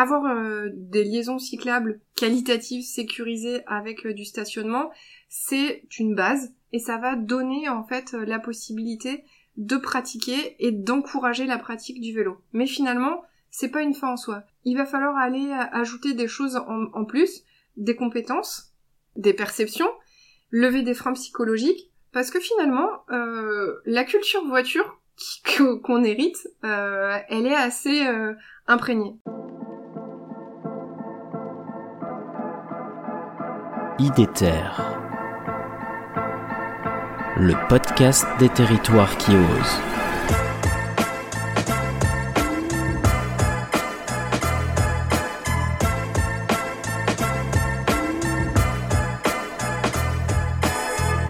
avoir des liaisons cyclables qualitatives, sécurisées avec du stationnement, c'est une base et ça va donner en fait la possibilité de pratiquer et d'encourager la pratique du vélo. Mais finalement, c'est pas une fin en soi. Il va falloir aller ajouter des choses en, plus, des compétences, des perceptions, lever des freins psychologiques, parce que finalement, euh, la culture voiture qu'on hérite, euh, elle est assez euh, imprégnée. Idéter le podcast des territoires qui osent.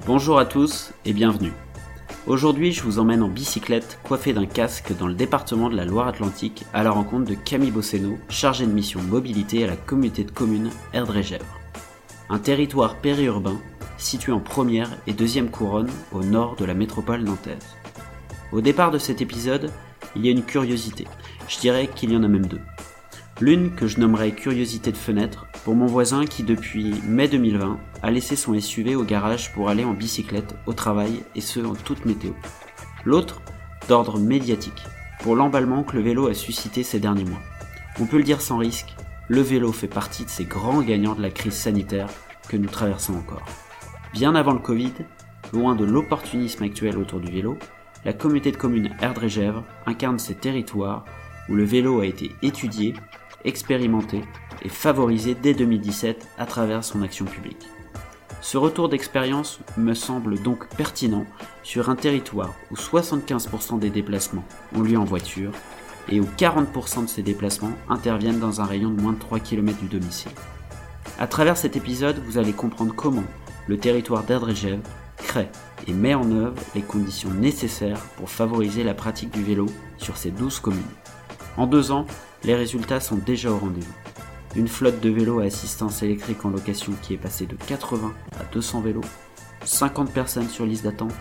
Bonjour à tous et bienvenue. Aujourd'hui, je vous emmène en bicyclette coiffé d'un casque dans le département de la Loire-Atlantique à la rencontre de Camille Bosseno, chargé de mission mobilité à la communauté de communes Erdre-et-Gèvres. Un territoire périurbain situé en première et deuxième couronne au nord de la métropole nantaise. Au départ de cet épisode, il y a une curiosité. Je dirais qu'il y en a même deux. L'une que je nommerais curiosité de fenêtre pour mon voisin qui depuis mai 2020 a laissé son SUV au garage pour aller en bicyclette au travail et ce en toute météo. L'autre d'ordre médiatique pour l'emballement que le vélo a suscité ces derniers mois. On peut le dire sans risque, le vélo fait partie de ces grands gagnants de la crise sanitaire que nous traversons encore. Bien avant le Covid, loin de l'opportunisme actuel autour du vélo, la communauté de communes Erdre-et-Gèvres incarne ces territoires où le vélo a été étudié, expérimenté et favorisé dès 2017 à travers son action publique. Ce retour d'expérience me semble donc pertinent sur un territoire où 75% des déplacements ont lieu en voiture et où 40% de ces déplacements interviennent dans un rayon de moins de 3 km du domicile. À travers cet épisode, vous allez comprendre comment le territoire d'Erdre-et-Gèvres crée et met en œuvre les conditions nécessaires pour favoriser la pratique du vélo sur ces 12 communes. En deux ans, les résultats sont déjà au rendez-vous. Une flotte de vélos à assistance électrique en location qui est passée de 80 à 200 vélos, 50 personnes sur liste d'attente,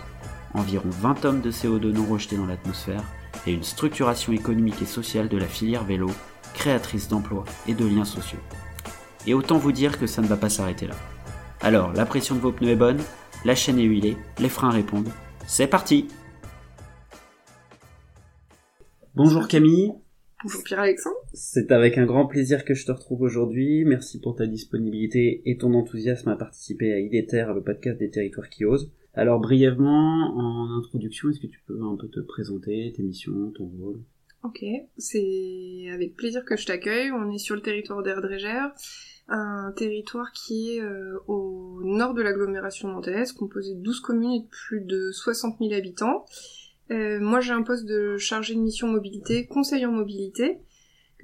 environ 20 tonnes de CO2 non rejetés dans l'atmosphère et une structuration économique et sociale de la filière vélo, créatrice d'emplois et de liens sociaux. Et autant vous dire que ça ne va pas s'arrêter là. Alors, la pression de vos pneus est bonne, la chaîne est huilée, les freins répondent. C'est parti Bonjour Camille. Bonjour Pierre-Alexandre. C'est avec un grand plaisir que je te retrouve aujourd'hui. Merci pour ta disponibilité et ton enthousiasme à participer à IDETER, le podcast des territoires qui osent. Alors brièvement, en introduction, est-ce que tu peux un peu te présenter, tes missions, ton rôle? Ok, c'est avec plaisir que je t'accueille. On est sur le territoire d'Erdrégère un territoire qui est euh, au nord de l'agglomération nantaise, composé de 12 communes et de plus de 60 000 habitants. Euh, moi j'ai un poste de chargé de mission mobilité, conseiller en mobilité.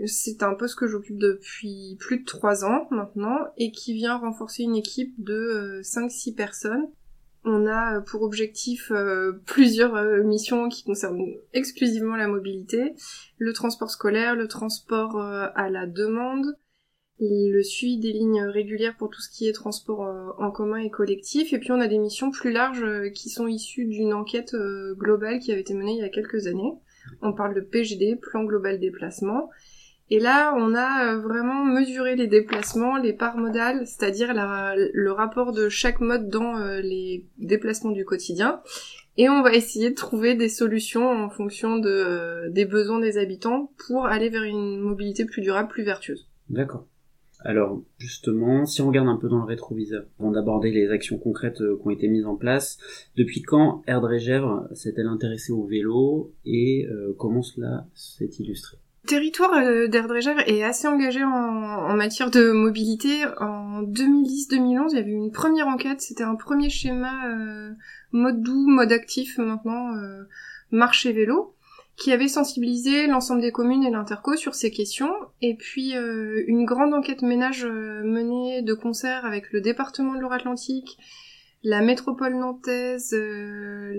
C'est un poste que j'occupe depuis plus de 3 ans maintenant et qui vient renforcer une équipe de 5-6 euh, personnes. On a pour objectif plusieurs missions qui concernent exclusivement la mobilité, le transport scolaire, le transport à la demande, le suivi des lignes régulières pour tout ce qui est transport euh, en commun et collectif. Et puis on a des missions plus larges euh, qui sont issues d'une enquête euh, globale qui avait été menée il y a quelques années. On parle de PGD, Plan Global Déplacement. Et là, on a vraiment mesuré les déplacements, les parts modales, c'est-à-dire le rapport de chaque mode dans les déplacements du quotidien. Et on va essayer de trouver des solutions en fonction de, des besoins des habitants pour aller vers une mobilité plus durable, plus vertueuse. D'accord. Alors justement, si on regarde un peu dans le rétroviseur, avant d'aborder les actions concrètes euh, qui ont été mises en place, depuis quand Gèvres s'est-elle intéressée au vélo et euh, comment cela s'est illustré? Territoire euh, Gèvres est assez engagé en, matière de mobilité. En 2010-2011, il y avait une première enquête, c'était un premier schéma mode doux, mode actif maintenant, marché vélo qui avait sensibilisé l'ensemble des communes et l'interco sur ces questions, et puis euh, une grande enquête ménage euh, menée de concert avec le département de Loire-Atlantique, la métropole nantaise, euh,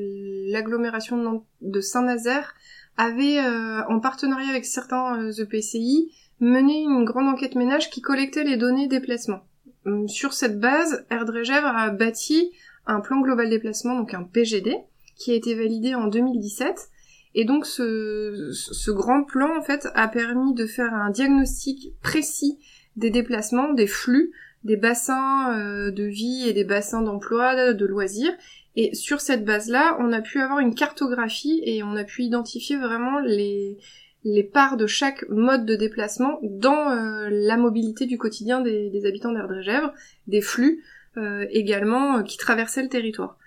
l'agglomération de Saint-Nazaire, avait, en partenariat avec certains EPCI, mené une grande enquête ménage qui collectait les données déplacement. Hum, sur cette base, Erdre-et-Gèvres a bâti un plan global déplacement, donc un PGD, qui a été validé en 2017, Et donc ce, ce grand plan en fait a permis de faire un diagnostic précis des déplacements, des flux, des bassins euh, de vie et des bassins d'emploi, de loisirs. Et sur cette base-là, on a pu avoir une cartographie et on a pu identifier vraiment les, les parts de chaque mode de déplacement dans euh, la mobilité du quotidien des, des habitants d'Erdre-et-Gèvres, des flux euh, également qui traversaient le territoire.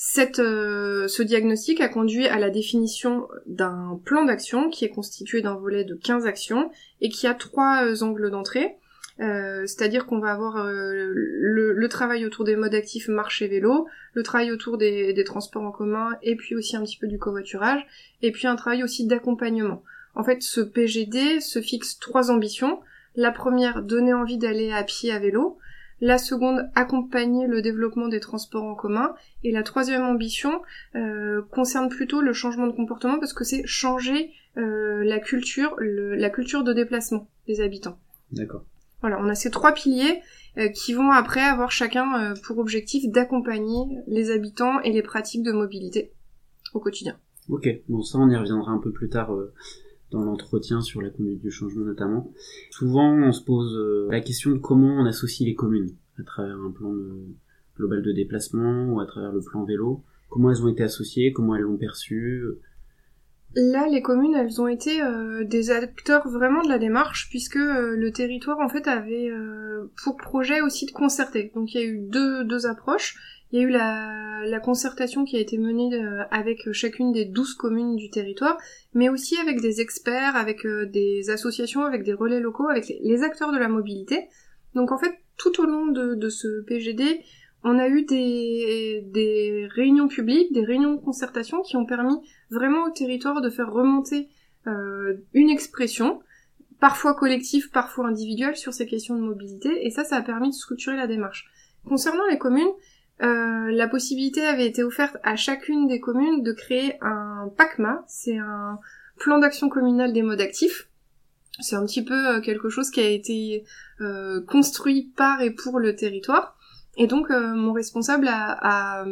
Cette, ce diagnostic a conduit à la définition d'un plan d'action qui est constitué d'un volet de 15 actions et qui a trois angles d'entrée. Euh, c'est-à-dire qu'on va avoir euh, le, travail autour des modes actifs marche et vélo, le travail autour des, transports en commun, et puis aussi un petit peu du covoiturage, et puis un travail aussi d'accompagnement. En fait, ce PGD se fixe trois ambitions. La première, donner envie d'aller à pied à vélo. La seconde, accompagner le développement des transports en commun. Et la troisième ambition euh, concerne plutôt le changement de comportement parce que c'est changer la culture, la culture de déplacement des habitants. D'accord. Voilà, on a ces trois piliers euh, qui vont après avoir chacun euh, pour objectif d'accompagner les habitants et les pratiques de mobilité au quotidien. Ok, bon ça on y reviendra un peu plus tard euh, dans l'entretien sur la conduite du changement notamment. Souvent on se pose la question de comment on associe les communes à travers un plan global de déplacement ou à travers le plan vélo. Comment elles ont été associées, comment elles l'ont perçu, Là, les communes, elles ont été euh, des acteurs vraiment de la démarche, puisque euh, le territoire, en fait, avait euh, pour projet aussi de concerter. Donc il y a eu deux, approches. Il y a eu la, concertation qui a été menée avec chacune des douze communes du territoire, mais aussi avec des experts, avec des associations, avec des relais locaux, avec les, acteurs de la mobilité. Donc en fait, tout au long de ce PGD, on a eu des, réunions publiques, des réunions de concertation qui ont permis vraiment au territoire de faire remonter euh, une expression, parfois collective, parfois individuelle, sur ces questions de mobilité, et ça, ça a permis de structurer la démarche. Concernant les communes, euh, la possibilité avait été offerte à chacune des communes de créer un PACMA, c'est un plan d'action communal des modes actifs. C'est un petit peu euh, quelque chose qui a été construit par et pour le territoire et donc euh, mon responsable a,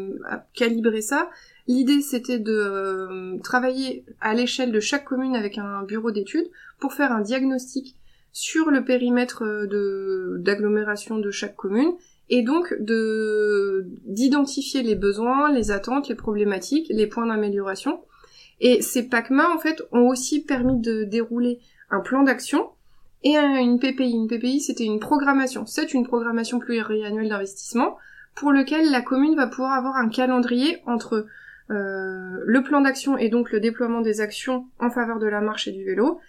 calibré ça. L'idée c'était de euh, travailler à l'échelle de chaque commune avec un bureau d'études pour faire un diagnostic sur le périmètre euh, d'agglomération de chaque commune et donc de d'identifier les besoins, les attentes, les problématiques, les points d'amélioration. Et ces PACMA en fait ont aussi permis de dérouler un plan d'action et une PPI. Une PPI, c'était une programmation. C'est une programmation pluriannuelle d'investissement pour lequel la commune va pouvoir avoir un calendrier entre euh, le plan d'action et donc le déploiement des actions en faveur de la marche et du vélo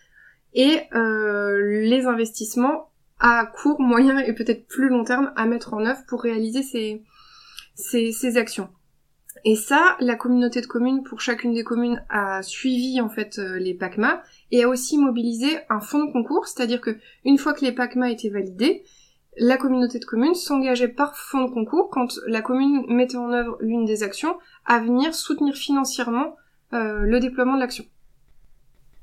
et euh, les investissements à court, moyen et peut-être plus long terme à mettre en œuvre pour réaliser ces, ces, ces actions. Et ça, la communauté de communes pour chacune des communes a suivi en fait euh, les PACMA et a aussi mobilisé un fonds de concours, c'est-à-dire que une fois que les PACMA étaient validés, la communauté de communes s'engageait par fonds de concours quand la commune mettait en œuvre l'une des actions à venir soutenir financièrement euh, le déploiement de l'action.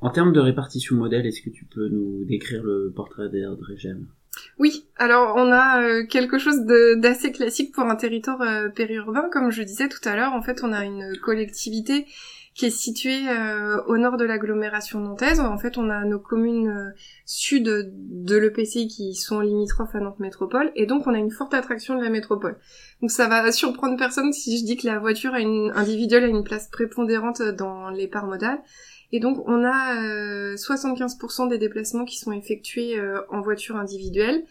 En termes de répartition modèle, est-ce que tu peux nous décrire le portrait d'Erdre-et-Gèvres oui, alors on a euh, quelque chose d'assez classique pour un territoire euh, périurbain, comme je disais tout à l'heure. En fait, on a une collectivité qui est située euh, au nord de l'agglomération nantaise. En fait, on a nos communes sud de l'EPCI qui sont limitrophes à Nantes Métropole, et donc on a une forte attraction de la métropole. Donc ça va surprendre personne si je dis que la voiture une, individuelle a une place prépondérante dans les parts modales. Et donc on a 75% euh, des déplacements qui sont effectués euh, en voiture individuelle.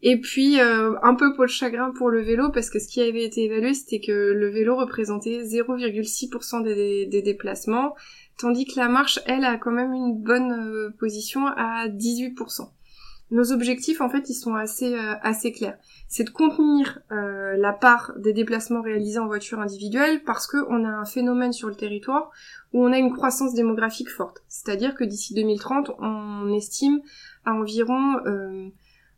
Et puis euh, un peu pour le chagrin pour le vélo parce que ce qui avait été évalué c'était que le vélo représentait 0,6% des, des, déplacements, tandis que la marche elle a quand même une bonne position à 18%. Nos objectifs, en fait, ils sont assez euh, assez clairs. C'est de contenir euh, la part des déplacements réalisés en voiture individuelle parce qu'on a un phénomène sur le territoire où on a une croissance démographique forte. C'est-à-dire que d'ici 2030, on estime à environ euh,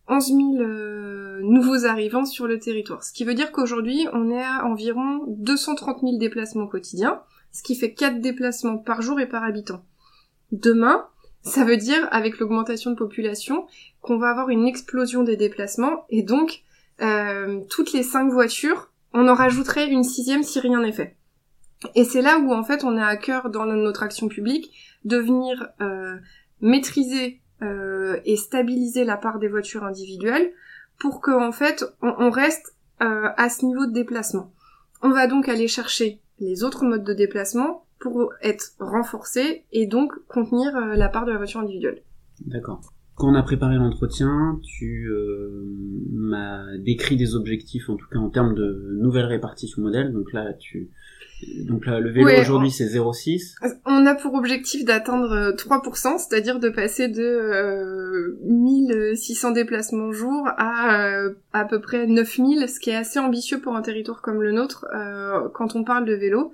11 000 euh, nouveaux arrivants sur le territoire. Ce qui veut dire qu'aujourd'hui, on est à environ 230 000 déplacements quotidiens, ce qui fait 4 déplacements par jour et par habitant. Demain, ça veut dire, avec l'augmentation de population, qu'on va avoir une explosion des déplacements, et donc, euh, toutes les cinq voitures, on en rajouterait une sixième si rien n'est fait. Et c'est là où en fait on a à cœur dans notre action publique de venir euh, maîtriser euh, et stabiliser la part des voitures individuelles pour que en fait on, reste à ce niveau de déplacement. On va donc aller chercher les autres modes de déplacement pour être renforcés et donc contenir la part de la voiture individuelle. D'accord. Quand on a préparé l'entretien, tu m'as décrit des objectifs, en tout cas en termes de nouvelle répartition modèle. Donc là, tu donc là, le vélo aujourd'hui c'est 0,6. On a pour objectif d'atteindre 3%, euh, c'est-à-dire de passer de euh, 1600 déplacements jour à euh, à peu près 9000, ce qui est assez ambitieux pour un territoire comme le nôtre euh, quand on parle de vélo.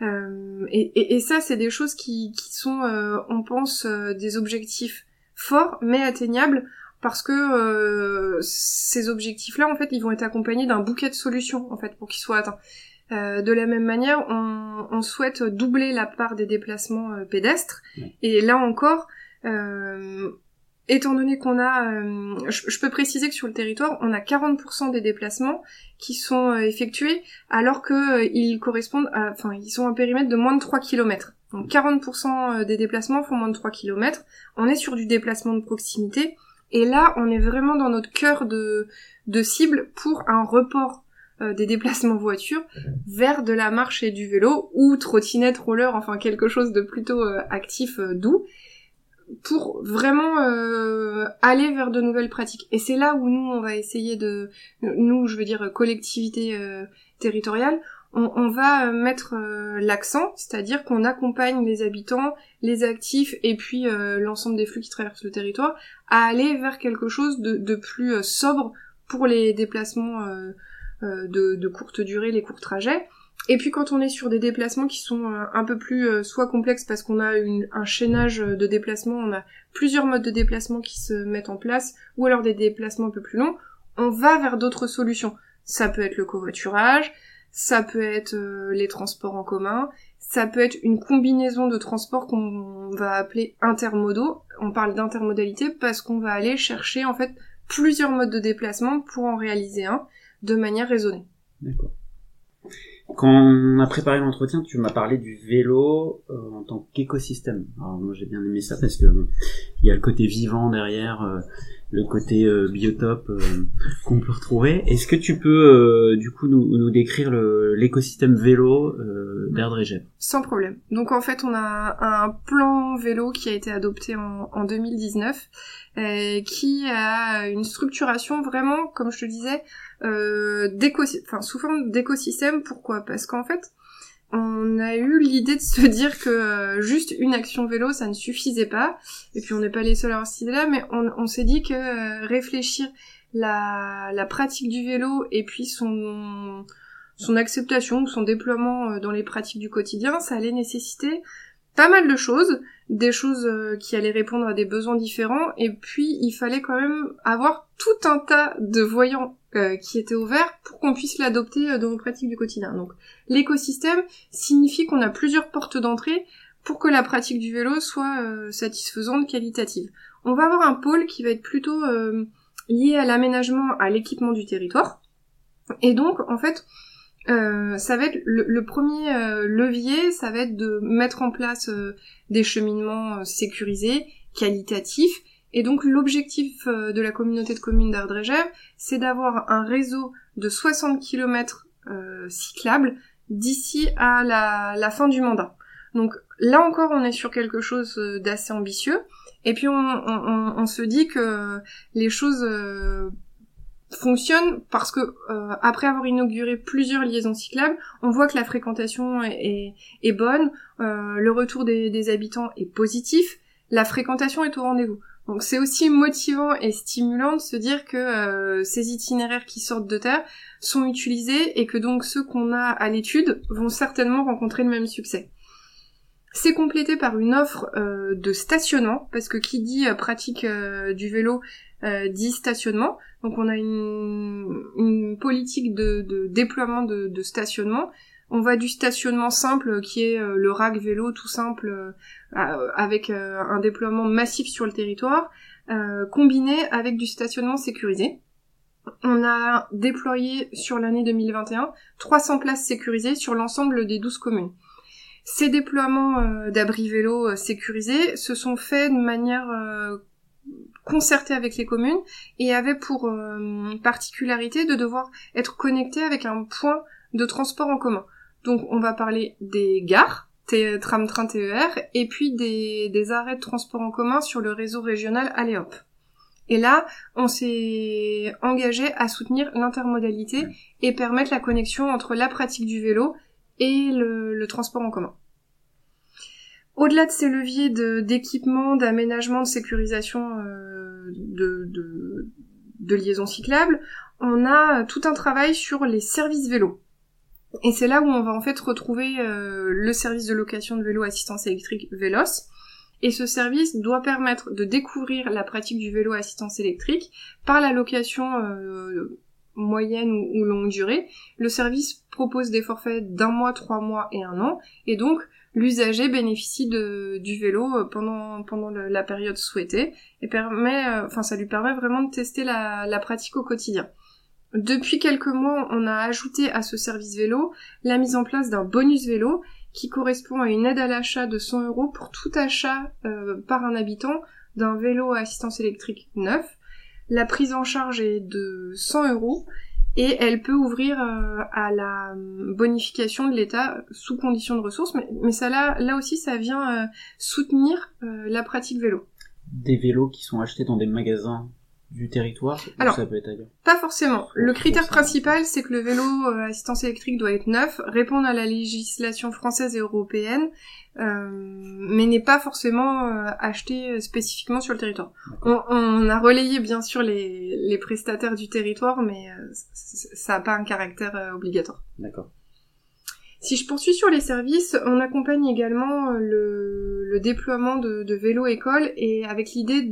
Et, et, et, ça, c'est des choses qui, qui sont, on pense, des objectifs forts mais atteignables parce que ces objectifs-là, en fait, ils vont être accompagnés d'un bouquet de solutions, en fait, pour qu'ils soient atteints. Euh, de la même manière, on, souhaite doubler la part des déplacements euh, pédestres. Et là encore, euh, étant donné qu'on a, je, peux préciser que sur le territoire, on a 40% des déplacements qui sont effectués alors que ils correspondent à, enfin, ils sont un périmètre de moins de 3 km. Donc 40% des déplacements font moins de 3 km. On est sur du déplacement de proximité. Et là, on est vraiment dans notre cœur de, de cible pour un report euh, des déplacements voiture vers de la marche et du vélo ou trottinette, roller, enfin quelque chose de plutôt euh, actif, euh, doux, pour vraiment aller vers de nouvelles pratiques. Et c'est là où nous on va essayer de, nous je veux dire collectivité territoriale, on, va mettre l'accent, c'est-à-dire qu'on accompagne les habitants, les actifs et puis l'ensemble des flux qui traversent le territoire à aller vers quelque chose de, plus sobre pour les déplacements euh, de, courte durée, les courts trajets. Et puis quand on est sur des déplacements qui sont euh, un peu plus euh, soit complexes parce qu'on a un chaînage de déplacements, on a plusieurs modes de déplacement qui se mettent en place, ou alors des déplacements un peu plus longs, on va vers d'autres solutions. Ça peut être le covoiturage, ça peut être les transports en commun, ça peut être une combinaison de transports qu'on va appeler intermodaux. On parle d'intermodalité parce qu'on va aller chercher en fait plusieurs modes de déplacement pour en réaliser un de manière raisonnée. D'accord. Quand on a préparé l'entretien, tu m'as parlé du vélo euh, en tant qu'écosystème. Alors moi j'ai bien aimé ça parce que il y a le côté vivant derrière, euh, le côté euh, biotope qu'on peut retrouver. Est-ce que tu peux du coup nous, nous décrire l'écosystème vélo d'Air Sans problème. Donc en fait on a un plan vélo qui a été adopté en, en 2019 qui a une structuration vraiment, comme je te disais, euh, sous forme d'écosystème. Pourquoi? Parce qu'en fait, on a eu l'idée de se dire que euh, juste une action vélo, ça ne suffisait pas. Et puis on n'est pas les seuls à avoir cette idée-là, mais on, s'est dit que euh, réfléchir la, la pratique du vélo et puis son son acceptation ou son déploiement euh, dans les pratiques du quotidien, ça allait nécessiter pas mal de choses, des choses qui allaient répondre à des besoins différents, et puis il fallait quand même avoir tout un tas de voyants euh, qui était ouvert pour qu'on puisse l'adopter euh, dans nos pratiques du quotidien. Donc l'écosystème signifie qu'on a plusieurs portes d'entrée pour que la pratique du vélo soit euh, satisfaisante, qualitative. On va avoir un pôle qui va être plutôt lié à l'aménagement, à l'équipement du territoire. Et donc, en fait, ça va être le, premier levier, ça va être de mettre en place des cheminements sécurisés, qualitatifs, et donc l'objectif euh, de la communauté de communes d'Ardrégère, c'est d'avoir un réseau de 60 km euh, cyclables d'ici à la, fin du mandat. Donc là encore, on est sur quelque chose euh, d'assez ambitieux. Et puis on, se dit que les choses fonctionnent parce que après avoir inauguré plusieurs liaisons cyclables, on voit que la fréquentation est, bonne, le retour des habitants est positif, la fréquentation est au rendez-vous. Donc c'est aussi motivant et stimulant de se dire que euh, ces itinéraires qui sortent de terre sont utilisés et que donc ceux qu'on a à l'étude vont certainement rencontrer le même succès. C'est complété par une offre euh, de stationnement, parce que qui dit euh, pratique du vélo dit stationnement. Donc on a une, politique de, déploiement de, de stationnement on va du stationnement simple qui est euh, le rack vélo tout simple euh, euh, avec un déploiement massif sur le territoire, combiné avec du stationnement sécurisé. on a déployé sur l'année 2021 300 places sécurisées sur l'ensemble des 12 communes. Ces déploiements euh, d'abris vélos euh, sécurisés se sont faits de manière euh, concertée avec les communes et avaient pour particularité de devoir être connectés avec un point de transport en commun. Donc on va parler des gares, tram, train, TER, et puis des, arrêts de transport en commun sur le réseau régional Aléop. Et là, on s'est engagé à soutenir l'intermodalité et permettre la connexion entre la pratique du vélo et le, transport en commun. Au-delà de ces leviers d'équipement, d'aménagement, de sécurisation euh, de, de, de liaisons cyclables, on a tout un travail sur les services vélos. Et c'est là où on va en fait retrouver euh, le service de location de vélo assistance électrique Vélos, et ce service doit permettre de découvrir la pratique du vélo assistance électrique par la location euh, moyenne ou, longue durée. Le service propose des forfaits d'un mois, trois mois et un an, et donc l'usager bénéficie du vélo euh, pendant, la période souhaitée, et permet, enfin ça lui permet vraiment de tester la pratique au quotidien. Depuis quelques mois, on a ajouté à ce service vélo la mise en place d'un bonus vélo qui correspond à une aide à l'achat de 100 euros pour tout achat euh, par un habitant d'un vélo à assistance électrique neuf. La prise en charge est de 100 euros et elle peut ouvrir euh, à la bonification de l'État sous condition de ressources, mais, ça là, aussi ça vient euh, soutenir la pratique vélo. Des vélos qui sont achetés dans des magasins du territoire Alors, ça peut être ailleurs Pas forcément. Le critère principal, c'est que le vélo euh, assistance électrique doit être neuf, répondre à la législation française et européenne, euh, mais n'est pas forcément euh, acheté spécifiquement sur le territoire. On, a relayé bien sûr les, les prestataires du territoire, mais ça n'a pas un caractère obligatoire. D'accord. Si je poursuis sur les services, on accompagne également euh, le, déploiement de, de vélos écoles et avec l'idée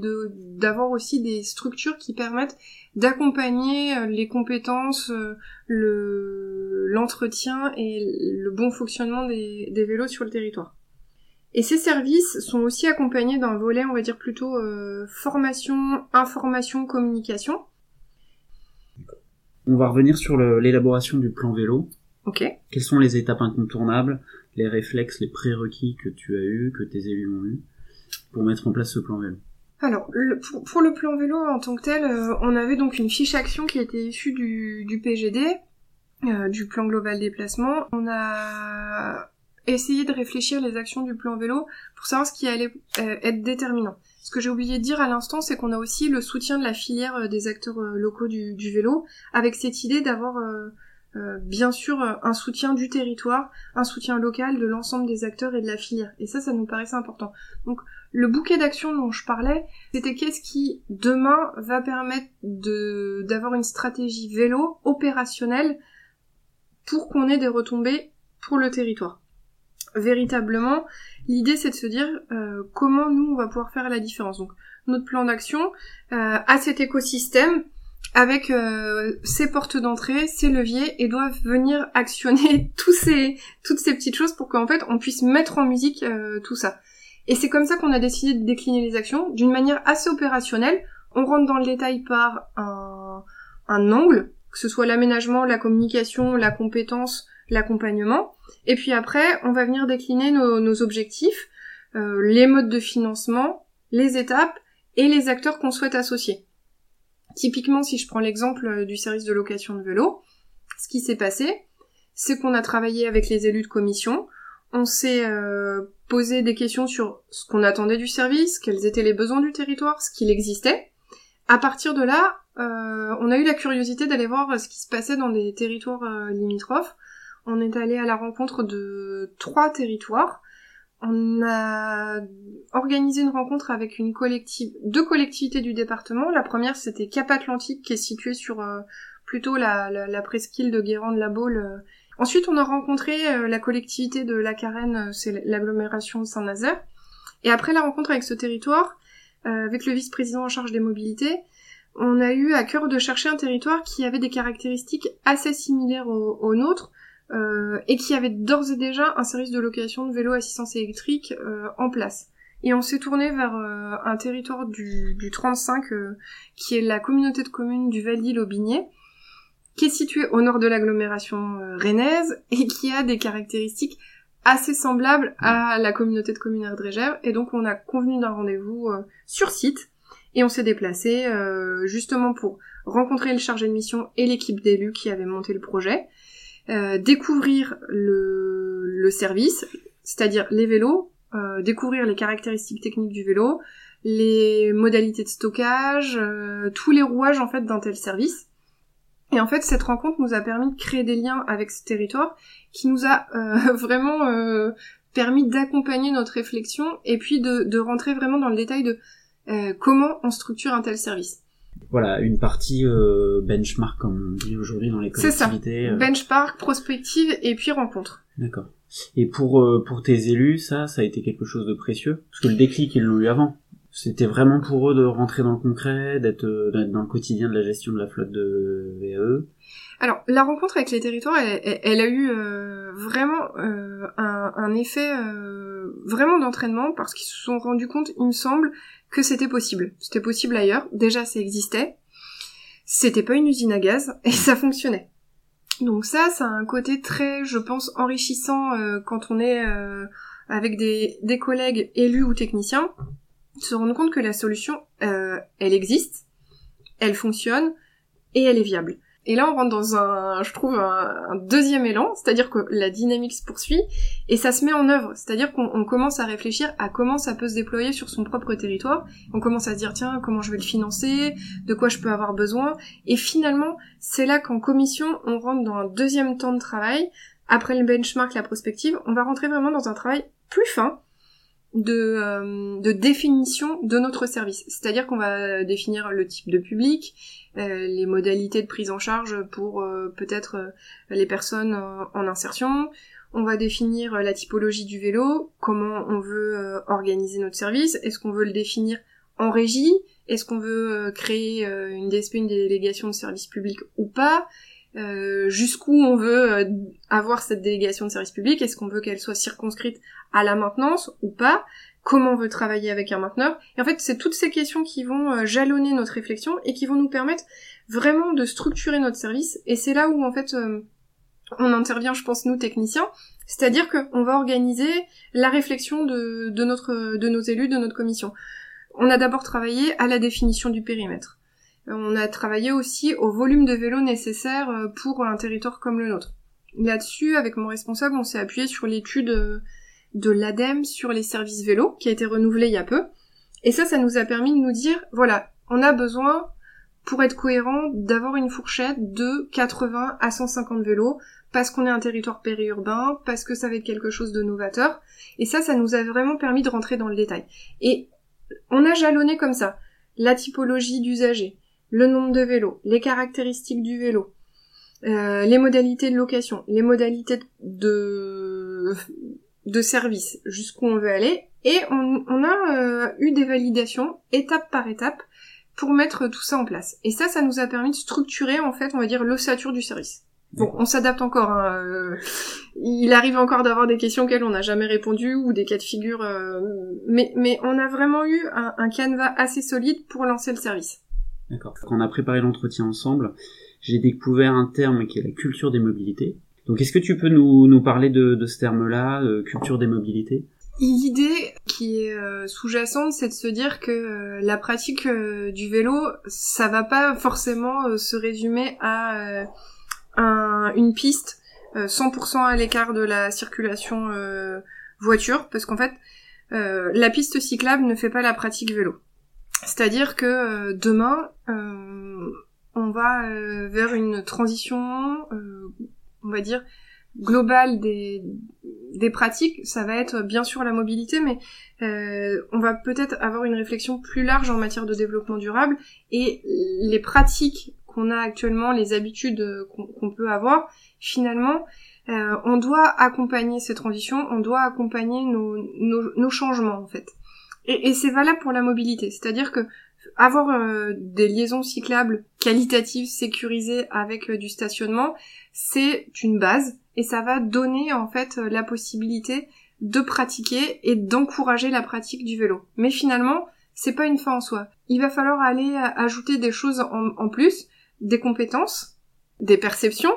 d'avoir aussi des structures qui permettent d'accompagner euh, les compétences, euh, l'entretien et le bon fonctionnement des, vélos sur le territoire. Et ces services sont aussi accompagnés d'un volet, on va dire plutôt formation, information, communication. On va revenir sur l'élaboration du plan vélo. Ok. Quelles sont les étapes incontournables, les réflexes, les prérequis que tu as eus, que tes élus ont eus, pour mettre en place ce plan vélo? Alors, pour, le plan vélo en tant que tel, euh, on avait donc une fiche action qui était issue du, PGD, euh, du plan global déplacement. On a essayé de réfléchir les actions du plan vélo pour savoir ce qui allait euh, être déterminant. Ce que j'ai oublié de dire à l'instant, c'est qu'on a aussi le soutien de la filière des acteurs locaux du, du, vélo, avec cette idée d'avoir euh, bien sûr euh, un soutien du territoire, un soutien local de l'ensemble des acteurs et de la filière. Et ça, ça nous paraissait important. Donc le bouquet d'actions dont je parlais, c'était qu'est-ce qui demain va permettre d'avoir une stratégie vélo opérationnelle pour qu'on ait des retombées pour le territoire. Véritablement, l'idée c'est de se dire euh, comment nous on va pouvoir faire la différence. Donc notre plan d'action euh, à cet écosystème avec euh, ses portes d'entrée, ses leviers, et doivent venir actionner tous ces, toutes ces petites choses pour qu'en fait on puisse mettre en musique euh, tout ça. Et c'est comme ça qu'on a décidé de décliner les actions d'une manière assez opérationnelle. On rentre dans le détail par un, un angle, que ce soit l'aménagement, la communication, la compétence, l'accompagnement. Et puis après, on va venir décliner nos, nos objectifs, euh, les modes de financement, les étapes et les acteurs qu'on souhaite associer. Typiquement, si je prends l'exemple euh, du service de location de vélo, ce qui s'est passé, c'est qu'on a travaillé avec les élus de commission, on s'est euh, posé des questions sur ce qu'on attendait du service, quels étaient les besoins du territoire, ce qu'il existait. À partir de là, euh, on a eu la curiosité d'aller voir ce qui se passait dans des territoires limitrophes. On est allé à la rencontre de trois territoires on a organisé une rencontre avec une collective, deux collectivités du département. La première, c'était Cap Atlantique, qui est située sur euh, plutôt la, la, presqu'île de Guérande-la Baule. Euh. Ensuite, on a rencontré euh, la collectivité de la Carène, c'est l'agglomération Saint-Nazaire. Et après la rencontre avec ce territoire, avec le vice-président en charge des mobilités, on a eu à cœur de chercher un territoire qui avait des caractéristiques assez similaires aux nôtres, euh, et qui avait d'ores et déjà un service de location de vélo assistance électrique euh, en place. et on s'est tourné vers un territoire du, du 35 qui est la communauté de communes du Val-d'Île-Aubigné qui est situé au nord de l'agglomération rennaise et qui a des caractéristiques assez semblable à la communauté de communes Erdrégère et donc on a convenu d'un rendez-vous euh, sur site et on s'est déplacé euh, justement pour rencontrer le chargé de mission et l'équipe d'élus qui avait monté le projet, euh, découvrir le, service, c'est-à-dire les vélos, découvrir les caractéristiques techniques du vélo, les modalités de stockage, tous les rouages en fait d'un tel service. Et en fait, cette rencontre nous a permis de créer des liens avec ce territoire qui nous a euh, vraiment euh, permis d'accompagner notre réflexion et puis de, rentrer vraiment dans le détail de euh, comment on structure un tel service. Voilà, une partie benchmark comme on dit aujourd'hui dans les collectivités. C'est ça. Benchmark, prospective et puis rencontre. D'accord. Et pour pour tes élus, ça, ça a été quelque chose de précieux? Parce que le déclic ils l'ont eu avant. C'était vraiment pour eux de rentrer dans le concret, d'être dans le quotidien de la gestion de la flotte de VAE. Alors, la rencontre avec les territoires, elle, a eu euh, vraiment euh, un, effet euh, vraiment d'entraînement parce qu'ils se sont rendus compte, il me semble, que c'était possible. C'était possible ailleurs. Déjà, ça existait. C'était pas une usine à gaz et ça fonctionnait. Donc ça, ça a un côté très, je pense, enrichissant quand on est avec des, des collègues élus ou techniciens, se rendre compte que la solution, elle existe, elle fonctionne et elle est viable. Et là, on rentre dans un, je trouve, un, deuxième élan, c'est-à-dire que la dynamique se poursuit et ça se met en œuvre. C'est-à-dire qu'on commence à réfléchir à comment ça peut se déployer sur son propre territoire. On commence à se dire, tiens, comment je vais le financer, de quoi je peux avoir besoin? Et finalement, c'est là qu'en commission, on rentre dans un deuxième temps de travail. Après le benchmark, la prospective, on va rentrer vraiment dans un travail plus fin, de, euh, de définition de notre service. C'est-à-dire qu'on va définir le type de public, euh, les modalités de prise en charge pour euh, peut-être les personnes en insertion. On va définir la typologie du vélo, comment on veut organiser notre service, est-ce qu'on veut le définir en régie, est-ce qu'on veut créer une DSP, une délégation de service public ou pas, euh, jusqu'où on veut euh, avoir cette délégation de service public, est-ce qu'on veut qu'elle soit circonscrite à la maintenance ou pas, comment on veut travailler avec un mainteneur? Et en fait, c'est toutes ces questions qui vont euh, jalonner notre réflexion et qui vont nous permettre vraiment de structurer notre service. Et c'est là où en fait on intervient, je pense, nous techniciens, c'est-à-dire qu'on va organiser la réflexion de, de, notre, de nos élus, de notre commission. On a d'abord travaillé à la définition du périmètre. On a travaillé aussi au volume de vélos nécessaire euh, pour un territoire comme le nôtre. Là-dessus, avec mon responsable, on s'est appuyé sur l'étude euh, de l'ADEME sur les services vélos, qui a été renouvelée il y a peu. Et ça, ça nous a permis de nous dire, voilà, on a besoin, pour être cohérent, d'avoir une fourchette de 80 à 150 vélos, parce qu'on est un territoire périurbain, parce que ça va être quelque chose de novateur. Et ça, ça nous a vraiment permis de rentrer dans le détail. Et on a jalonné comme ça la typologie d'usagers, le nombre de vélos, les caractéristiques du vélo, euh, les modalités de location, les modalités de, de service, jusqu'où on veut aller, et on, a euh, eu des validations étape par étape pour mettre tout ça en place. Et ça, ça nous a permis de structurer, en fait, on va dire, l'ossature du service. Bon, on s'adapte encore. Hein, euh, il arrive encore d'avoir des questions auxquelles on n'a jamais répondu ou des cas de figure, mais, mais on a vraiment eu un, un canevas assez solide pour lancer le service. D'accord. Quand on a préparé l'entretien ensemble, j'ai découvert un terme qui est la culture des mobilités. Donc est-ce que tu peux nous, nous parler de, de ce terme-là, euh, culture des mobilités? L'idée qui est euh, sous-jacente, c'est de se dire que euh, la pratique du vélo, ça va pas forcément se résumer à un, une piste 100% à l'écart de la circulation voiture, parce qu'en fait, la piste cyclable ne fait pas la pratique vélo. C'est-à-dire que euh, demain, euh, on va euh, vers une transition, on va dire, globale des, pratiques. Ça va être bien sûr la mobilité, mais on va peut-être avoir une réflexion plus large en matière de développement durable et les pratiques qu'on a actuellement, les habitudes qu'on peut avoir, finalement, on doit accompagner ces transitions, on doit accompagner nos changements en fait. Et, c'est valable pour la mobilité, c'est-à-dire que avoir euh, des liaisons cyclables qualitatives, sécurisées avec euh, du stationnement, c'est une base et ça va donner en fait euh, la possibilité de pratiquer et d'encourager la pratique du vélo. Mais finalement, c'est pas une fin en soi. Il va falloir aller ajouter des choses en, plus, des compétences, des perceptions,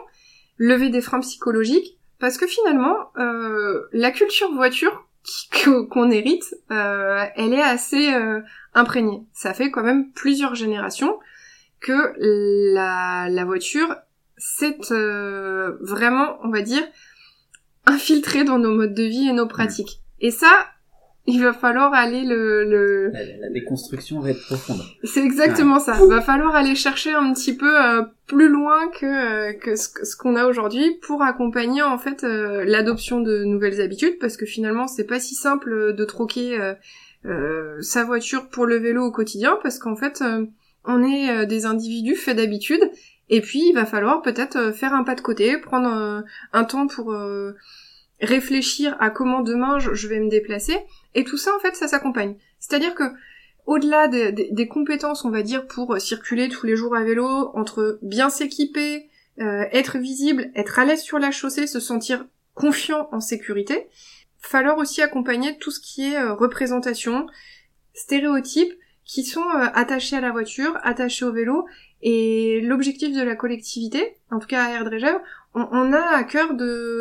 lever des freins psychologiques, parce que finalement, euh, la culture voiture qu'on hérite, euh, elle est assez euh, imprégnée. Ça fait quand même plusieurs générations que la, la voiture, c'est vraiment, on va dire, infiltrée dans nos modes de vie et nos pratiques. Et ça, il va falloir aller le... le... La, déconstruction va être profonde. C'est exactement ça. Il va falloir aller chercher un petit peu euh, plus loin que, euh, que ce, qu'on a aujourd'hui pour accompagner en fait euh, l'adoption de nouvelles habitudes parce que finalement c'est pas si simple de troquer sa voiture pour le vélo au quotidien parce qu'en fait on est des individus faits d'habitudes et puis il va falloir peut-être faire un pas de côté, prendre un temps pour réfléchir à comment demain je vais me déplacer et tout ça, en fait, ça s'accompagne. C'est-à-dire que, au-delà des compétences, on va dire, pour circuler tous les jours à vélo, entre bien s'équiper, euh, être visible, être à l'aise sur la chaussée, se sentir confiant en sécurité, falloir aussi accompagner tout ce qui est euh, représentation, stéréotypes, qui sont euh, attachés à la voiture, attachés au vélo, et l'objectif de la collectivité, en tout cas à Air on, on a à cœur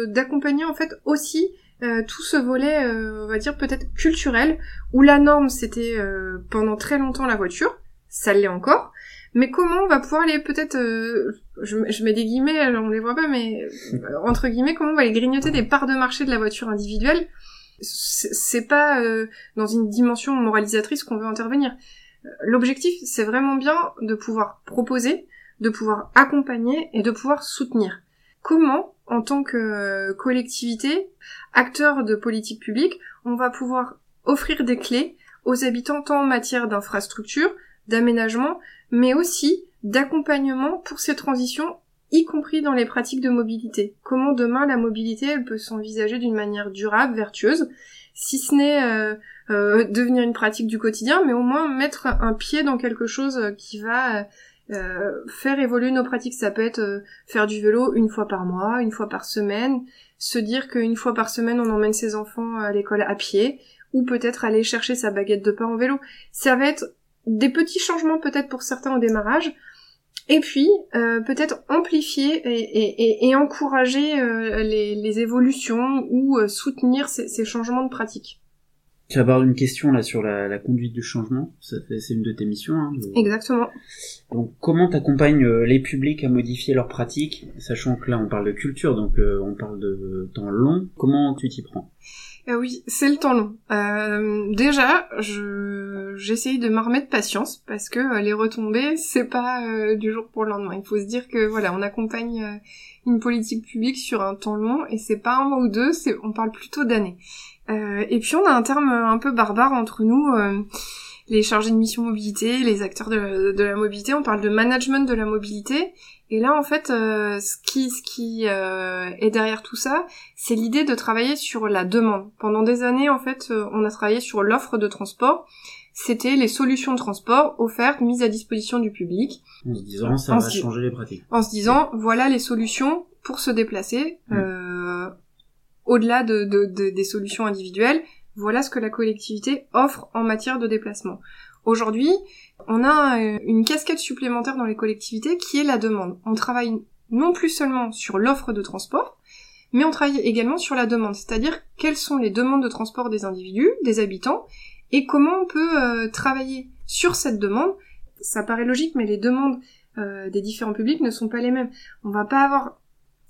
d'accompagner en fait aussi euh, tout ce volet, euh, on va dire peut-être culturel, où la norme c'était euh, pendant très longtemps la voiture, ça l'est encore, mais comment on va pouvoir aller peut-être, je, mets des guillemets, on les voit pas, mais entre guillemets, comment on va aller grignoter des parts de marché de la voiture individuelle? C'est pas dans une dimension moralisatrice qu'on veut intervenir. L'objectif, c'est vraiment bien de pouvoir proposer, de pouvoir accompagner et de pouvoir soutenir. Comment en tant que euh, collectivité, acteur de politique publique, on va pouvoir offrir des clés aux habitants tant en matière d'infrastructure, d'aménagement, mais aussi d'accompagnement pour ces transitions, y compris dans les pratiques de mobilité. Comment demain la mobilité elle peut s'envisager d'une manière durable, vertueuse, si ce n'est euh, euh, devenir une pratique du quotidien, mais au moins mettre un pied dans quelque chose qui va euh, faire évoluer nos pratiques, ça peut être euh, faire du vélo une fois par mois, une fois par semaine, se dire qu'une fois par semaine on emmène ses enfants à l'école à pied, ou peut-être aller chercher sa baguette de pain en vélo. Ça va être des petits changements peut-être pour certains au démarrage, et puis euh, peut-être amplifier et, encourager les, évolutions ou soutenir ces changements de pratiques. Tu abordes une question là sur la, conduite du changement. C'est une de tes missions. Hein, Exactement. Donc, comment t'accompagnes euh, les publics à modifier leurs pratiques, sachant que là on parle de culture, donc euh, on parle de temps long. Comment tu t'y prends? Euh, Oui, c'est le temps long. Euh, déjà, je j'essaye de m'armer de patience parce que les retombées, c'est pas du jour pour le lendemain. Il faut se dire que voilà, on accompagne une politique publique sur un temps long et c'est pas un mois ou deux, c'est on parle plutôt d'années. Euh, et puis on a un terme un peu barbare entre nous, euh, les chargés de mission mobilité, les acteurs de, de, la mobilité, on parle de management de la mobilité. Et là en fait, euh, ce qui, ce qui est derrière tout ça, c'est l'idée de travailler sur la demande. Pendant des années en fait, on a travaillé sur l'offre de transport. C'était les solutions de transport offertes, mises à disposition du public. En se disant, ça va changer les pratiques. En se disant, voilà les solutions pour se déplacer. Mm au-delà de, des solutions individuelles, voilà ce que la collectivité offre en matière de déplacement. Aujourd'hui, on a euh, une casquette supplémentaire dans les collectivités qui est la demande. On travaille non plus seulement sur l'offre de transport, mais on travaille également sur la demande, c'est-à-dire quelles sont les demandes de transport des individus, des habitants, et comment on peut euh, travailler sur cette demande. Ça paraît logique, mais les demandes euh, des différents publics ne sont pas les mêmes. On va pas avoir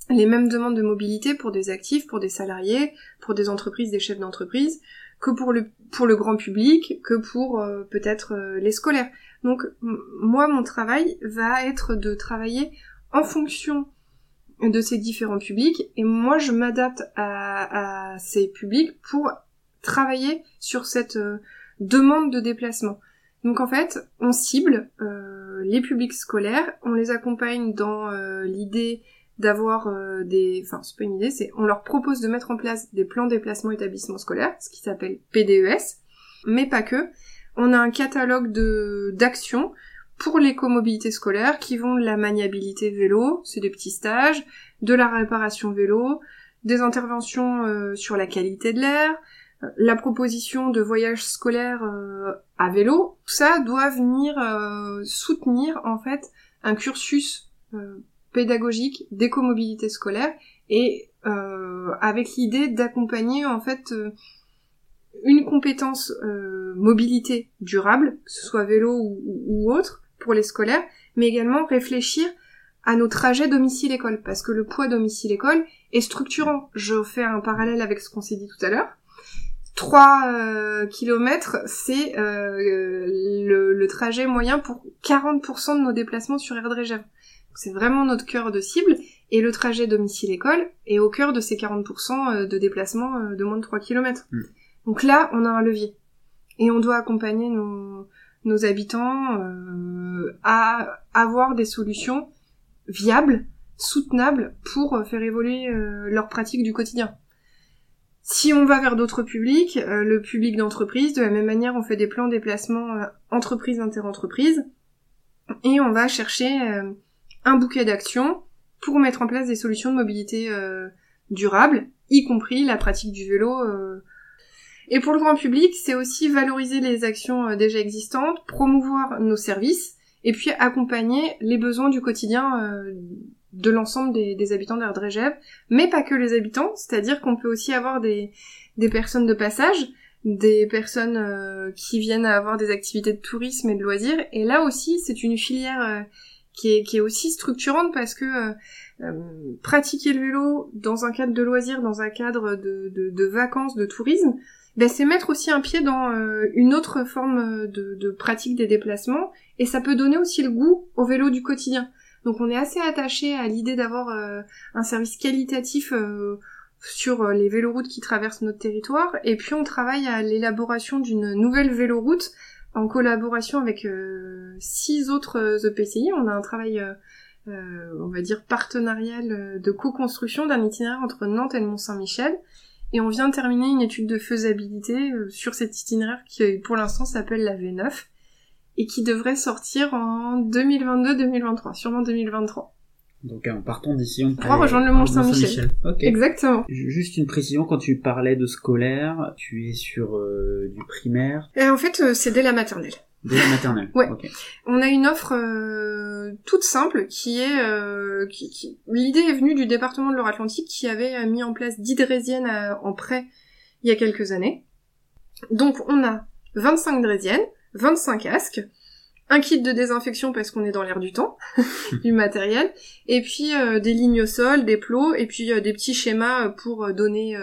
les mêmes demandes de mobilité pour des actifs, pour des salariés, pour des entreprises, des chefs d'entreprise, que pour le, pour le grand public, que pour euh, peut-être euh, les scolaires. Donc moi, mon travail va être de travailler en fonction de ces différents publics, et moi, je m'adapte à, à, ces publics pour travailler sur cette euh, demande de déplacement. Donc en fait, on cible les publics scolaires, on les accompagne dans l'idée d'avoir euh, des... Enfin, c'est pas une idée, c'est... On leur propose de mettre en place des plans déplacement établissement scolaire, ce qui s'appelle PDES, mais pas que. On a un catalogue de d'actions pour l'écomobilité scolaire qui vont de la maniabilité vélo, c'est des petits stages, de la réparation vélo, des interventions sur la qualité de l'air, la proposition de voyages scolaires à vélo, tout ça doit venir soutenir en fait un cursus pédagogique d'écomobilité scolaire et avec l'idée d'accompagner en fait une compétence euh, mobilité durable, que ce soit vélo ou, autre, pour les scolaires, mais également réfléchir à nos trajets domicile-école, parce que le poids domicile-école est structurant. Je fais un parallèle avec ce qu'on s'est dit tout à l'heure. 3 euh, km, c'est euh, le, trajet moyen pour 40% de nos déplacements sur Air C'est vraiment notre cœur de cible, et le trajet domicile-école est au cœur de ces 40% de déplacements de moins de 3 km. Donc là, on a un levier. Et on doit accompagner nos, nos habitants euh, à avoir des solutions viables, soutenables pour faire évoluer euh, leurs pratiques du quotidien. Si on va vers d'autres publics, euh, le public d'entreprise, de la même manière, on fait des plans déplacement entreprise inter-entreprise et on va chercher un bouquet d'actions pour mettre en place des solutions de mobilité durable, y compris la pratique du vélo et pour le grand public, c'est aussi valoriser les actions euh, déjà existantes, promouvoir nos services, et puis accompagner les besoins du quotidien euh, de l'ensemble des, habitants d'Erdregev, mais pas que les habitants, c'est-à-dire qu'on peut aussi avoir des, personnes de passage, des personnes euh, qui viennent avoir des activités de tourisme et de loisirs, et là aussi c'est une filière qui, est, aussi structurante parce que pratiquer le vélo dans un cadre de loisirs, dans un cadre de vacances, de tourisme, ben, c'est mettre aussi un pied dans euh, une autre forme euh, de, pratique des déplacements et ça peut donner aussi le goût au vélo du quotidien. Donc on est assez attaché à l'idée d'avoir euh, un service qualitatif sur les véloroutes qui traversent notre territoire et puis on travaille à l'élaboration d'une nouvelle véloroute en collaboration avec six autres EPCI. On a un travail on va dire partenarial de co-construction d'un itinéraire entre Nantes et Mont-Saint-Michel et on vient de terminer une étude de faisabilité euh, sur cet itinéraire qui pour l'instant s'appelle la V9 et qui devrait sortir en 2022-2023, sûrement 2023. Donc en partant d'ici, on pourra rejoindre le Mont Saint-Michel. Exactement. Juste une précision, quand tu parlais de scolaire, tu es sur euh, du primaire? Et en fait, euh, c'est dès la maternelle. Dès la maternelle. ouais. On a une offre euh, toute simple qui est, euh, qui, l'idée est venue du département de Loire-Atlantique qui avait euh, mis en place 10 drésiennes en prêt il y a quelques années. Donc on a 25 drésiennes, 25 casques, un kit de désinfection parce qu'on est dans l'air du temps, du matériel, et puis des lignes au sol, des plots, et puis des petits schémas pour donner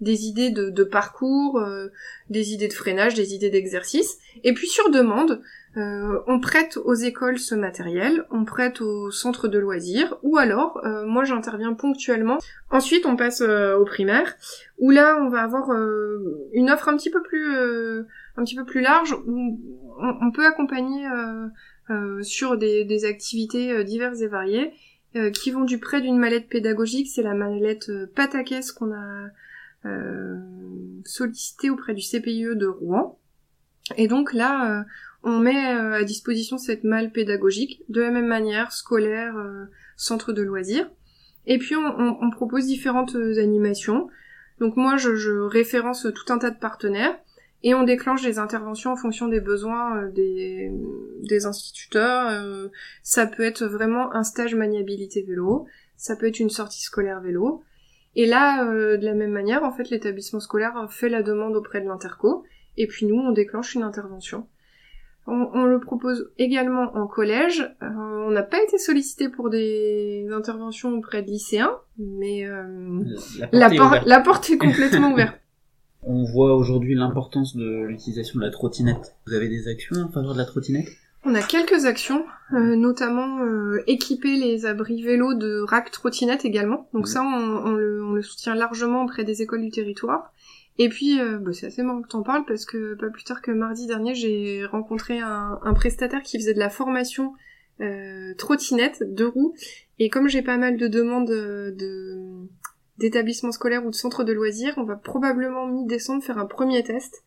des idées de, parcours, euh, des idées de freinage, des idées d'exercice. Et puis sur demande, euh, on prête aux écoles ce matériel, on prête aux centres de loisirs, ou alors, euh, moi j'interviens ponctuellement. Ensuite, on passe au primaire, où là, on va avoir une offre un petit peu plus, un petit peu plus large, où on, peut accompagner sur des, activités diverses et variées, qui vont du près d'une mallette pédagogique, c'est la mallette Patakès qu'on a euh, sollicité auprès du CPIE de Rouen. Et donc là, euh, on met euh, à disposition cette malle pédagogique de la même manière, scolaire, centre de loisirs. Et puis on, propose différentes animations. Donc moi, je, référence tout un tas de partenaires et on déclenche les interventions en fonction des besoins des, des instituteurs. ça peut être vraiment un stage maniabilité vélo, ça peut être une sortie scolaire vélo, et là, euh, de la même manière, en fait, l'établissement scolaire fait la demande auprès de l'interco, et puis nous, on déclenche une intervention. On, le propose également en collège. Euh, on n'a pas été sollicité pour des interventions auprès de lycéens, mais euh, la, porte est complètement ouverte. On voit aujourd'hui l'importance de l'utilisation de la trottinette. Vous avez des actions en faveur de la trottinette? On a quelques actions, euh, notamment euh, équiper les abris vélos de rack trottinette également. Donc ça, on, le, soutient largement auprès des écoles du territoire. Et puis, euh, bah, c'est assez marrant que t'en parles parce que pas plus tard que mardi dernier, j'ai rencontré un, prestataire qui faisait de la formation trottinette de roues. Et comme j'ai pas mal de demandes de d'établissements scolaires ou de centres de loisirs, on va probablement mi-décembre faire un premier test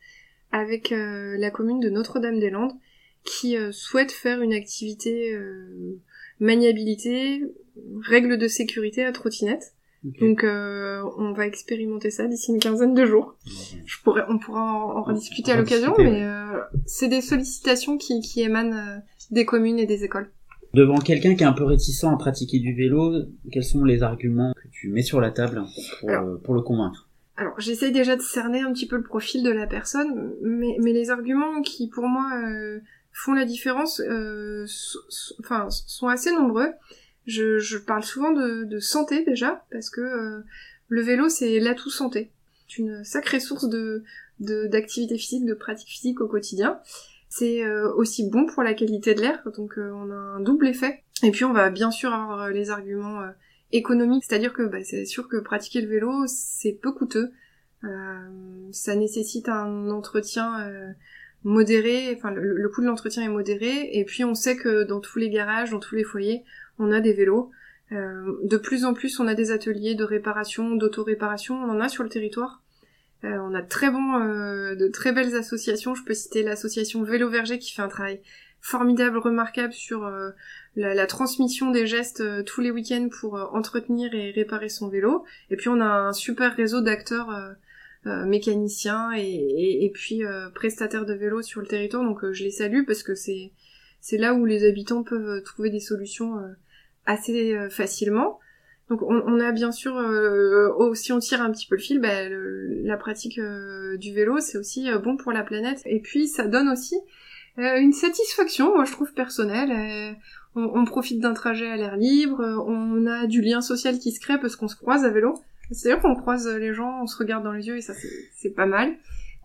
avec la commune de Notre-Dame-des-Landes qui euh, souhaitent faire une activité euh, maniabilité, règles de sécurité à trottinette. Donc euh, on va expérimenter ça d'ici une quinzaine de jours. Je pourrais, on pourra en, rediscuter à l'occasion, mais euh, c'est des sollicitations qui, qui émanent euh, des communes et des écoles. Devant quelqu'un qui est un peu réticent à pratiquer du vélo, quels sont les arguments que tu mets sur la table pour, pour le convaincre? alors, j'essaye déjà de cerner un petit peu le profil de la personne, mais, mais les arguments qui, pour moi, font la différence, enfin, sont assez nombreux. Je, je parle souvent de, de, santé déjà, parce que euh, le vélo c'est l'atout santé. C'est une sacrée source de d'activité physique, de pratique physique au quotidien. C'est euh, aussi bon pour la qualité de l'air, donc euh, on a un double effet. Et puis on va bien sûr avoir les arguments économiques, c'est-à-dire que bah, c'est sûr que pratiquer le vélo c'est peu coûteux. ça nécessite un entretien modéré, enfin le, coût de l'entretien est modéré, et puis on sait que dans tous les garages, dans tous les foyers, on a des vélos. Euh, de plus en plus, on a des ateliers de réparation, d'auto-réparation, on en a sur le territoire. Euh, on a très bon, euh, de très belles associations. Je peux citer l'association Vélo Verger qui fait un travail formidable, remarquable sur la, transmission des gestes tous les week-ends pour entretenir et réparer son vélo. Et puis on a un super réseau d'acteurs mécaniciens et, puis prestataires de vélos sur le territoire. Donc je les salue parce que c'est là où les habitants peuvent trouver des solutions assez euh, facilement. Donc on, a bien sûr, euh, si on tire un petit peu le fil, bah, la pratique euh, du vélo, c'est aussi bon pour la planète. Et puis ça donne aussi une satisfaction, moi je trouve personnelle. On, profite d'un trajet à l'air libre, on a du lien social qui se crée parce qu'on se croise à vélo. C'est-à-dire qu'on croise les gens, on se regarde dans les yeux et ça c'est pas mal.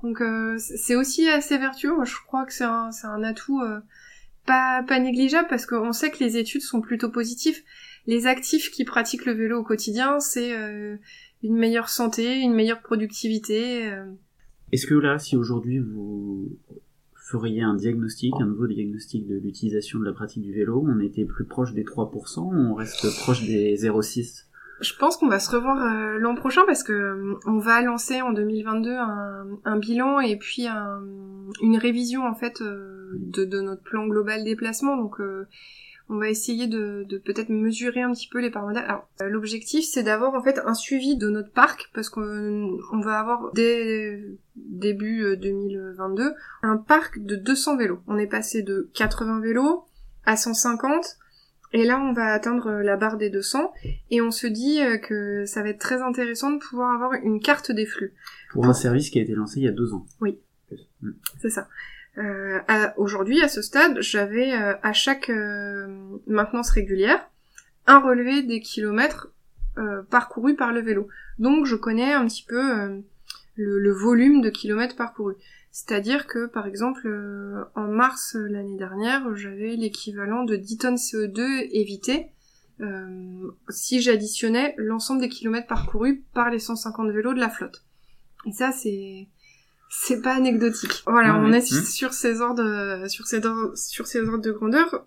Donc c'est aussi assez vertueux, moi je crois que c'est un, un atout pas, pas négligeable parce qu'on sait que les études sont plutôt positives. Les actifs qui pratiquent le vélo au quotidien, c'est euh, une meilleure santé, une meilleure productivité. Euh. Est-ce que là, si aujourd'hui vous feriez un diagnostic, un nouveau diagnostic de l'utilisation de la pratique du vélo, on était plus proche des 3% ou on reste proche des 0,6 je pense qu'on va se revoir euh, l'an prochain parce que euh, on va lancer en 2022 un, un bilan et puis un, une révision en fait euh, de, de, notre plan global déplacement. Donc on va essayer de, de peut-être mesurer un petit peu les parts modales. Alors l'objectif c'est d'avoir en fait un suivi de notre parc parce qu'on on va avoir dès début 2022 un parc de 200 vélos. On est passé de 80 vélos à 150 et là, on va atteindre la barre des 200 et on se dit euh, que ça va être très intéressant de pouvoir avoir une carte des flux. Pour un service qui a été lancé il y a deux ans. Oui, mm. c'est ça. Euh, Aujourd'hui, à ce stade, j'avais euh, à chaque euh, maintenance régulière un relevé des kilomètres parcourus par le vélo. Donc, je connais un petit peu le, le, volume de kilomètres parcourus. C'est-à-dire que, par exemple, euh, en mars euh, l'année dernière, j'avais l'équivalent de 10 tonnes CO2 évitées euh, si j'additionnais l'ensemble des kilomètres parcourus par les 150 vélos de la flotte. Et ça, c'est c'est pas anecdotique. Voilà, on est mmh. sur ces ordres, sur ces ordres, sur ces ordres de grandeur.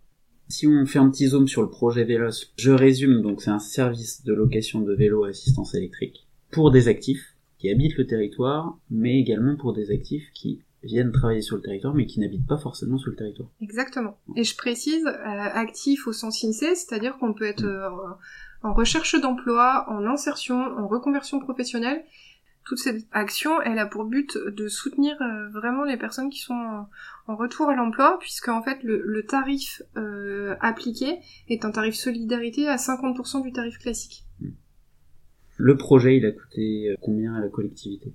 Si on fait un petit zoom sur le projet Vélos, je résume donc c'est un service de location de vélos à assistance électrique pour des actifs qui habitent le territoire, mais également pour des actifs qui viennent travailler sur le territoire, mais qui n'habitent pas forcément sur le territoire. Exactement. Et je précise, euh, actif au sens INSEE, c'est-à-dire qu'on peut être mm. euh, en recherche d'emploi, en insertion, en reconversion professionnelle. Toute cette action, elle a pour but de soutenir euh, vraiment les personnes qui sont en, retour à l'emploi, puisque en fait le, tarif appliqué est un tarif solidarité à 50% du tarif classique. Le projet, il a coûté euh, combien à la collectivité?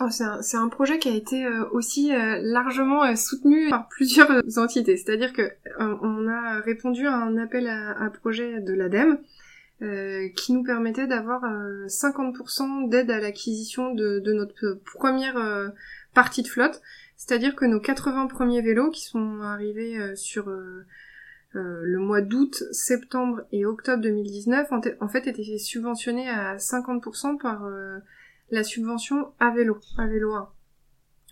Oh, c'est un, projet qui a été euh, aussi euh, largement soutenu par plusieurs entités. C'est-à-dire que on a répondu à un appel à, projet de l'ADEME qui nous permettait d'avoir 50% d'aide à l'acquisition de, de, notre première partie de flotte. C'est-à-dire que nos 80 premiers vélos qui sont arrivés sur euh, le mois d'août, septembre et octobre 2019 en, fait étaient subventionnés à 50% par euh, la subvention à vélo, à vélo 1.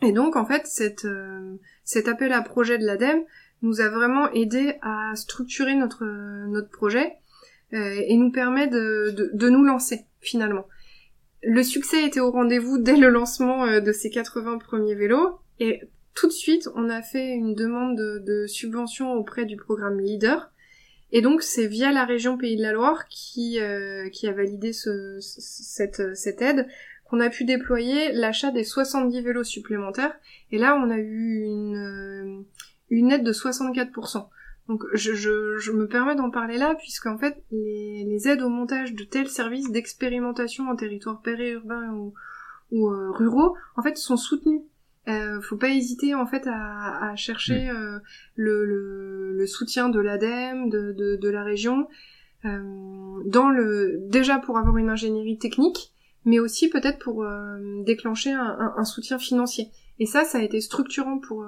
Et donc en fait cette, euh, cet appel à projet de l'ADEME nous a vraiment aidé à structurer notre, notre projet et nous permet de, de, de, nous lancer finalement. Le succès était au rendez-vous dès le lancement de ces 80 premiers vélos et tout de suite, on a fait une demande de, subvention auprès du programme Leader. Et donc c'est via la région Pays de la Loire qui, qui a validé ce, cette, cette aide qu'on a pu déployer l'achat des 70 vélos supplémentaires. Et là, on a eu une, une aide de 64%. Donc je, je, je me permets d'en parler là, puisqu'en fait, les, les, aides au montage de tels services d'expérimentation en territoire périurbain ou, ou euh, ruraux, en fait, sont soutenus. Euh, faut pas hésiter en fait à, à chercher mm. euh, le, le, le, soutien de l'ADEME, de, de, de, la région, euh, dans le déjà pour avoir une ingénierie technique, mais aussi peut-être pour euh, déclencher un, un, un, soutien financier. Et ça, ça a été structurant pour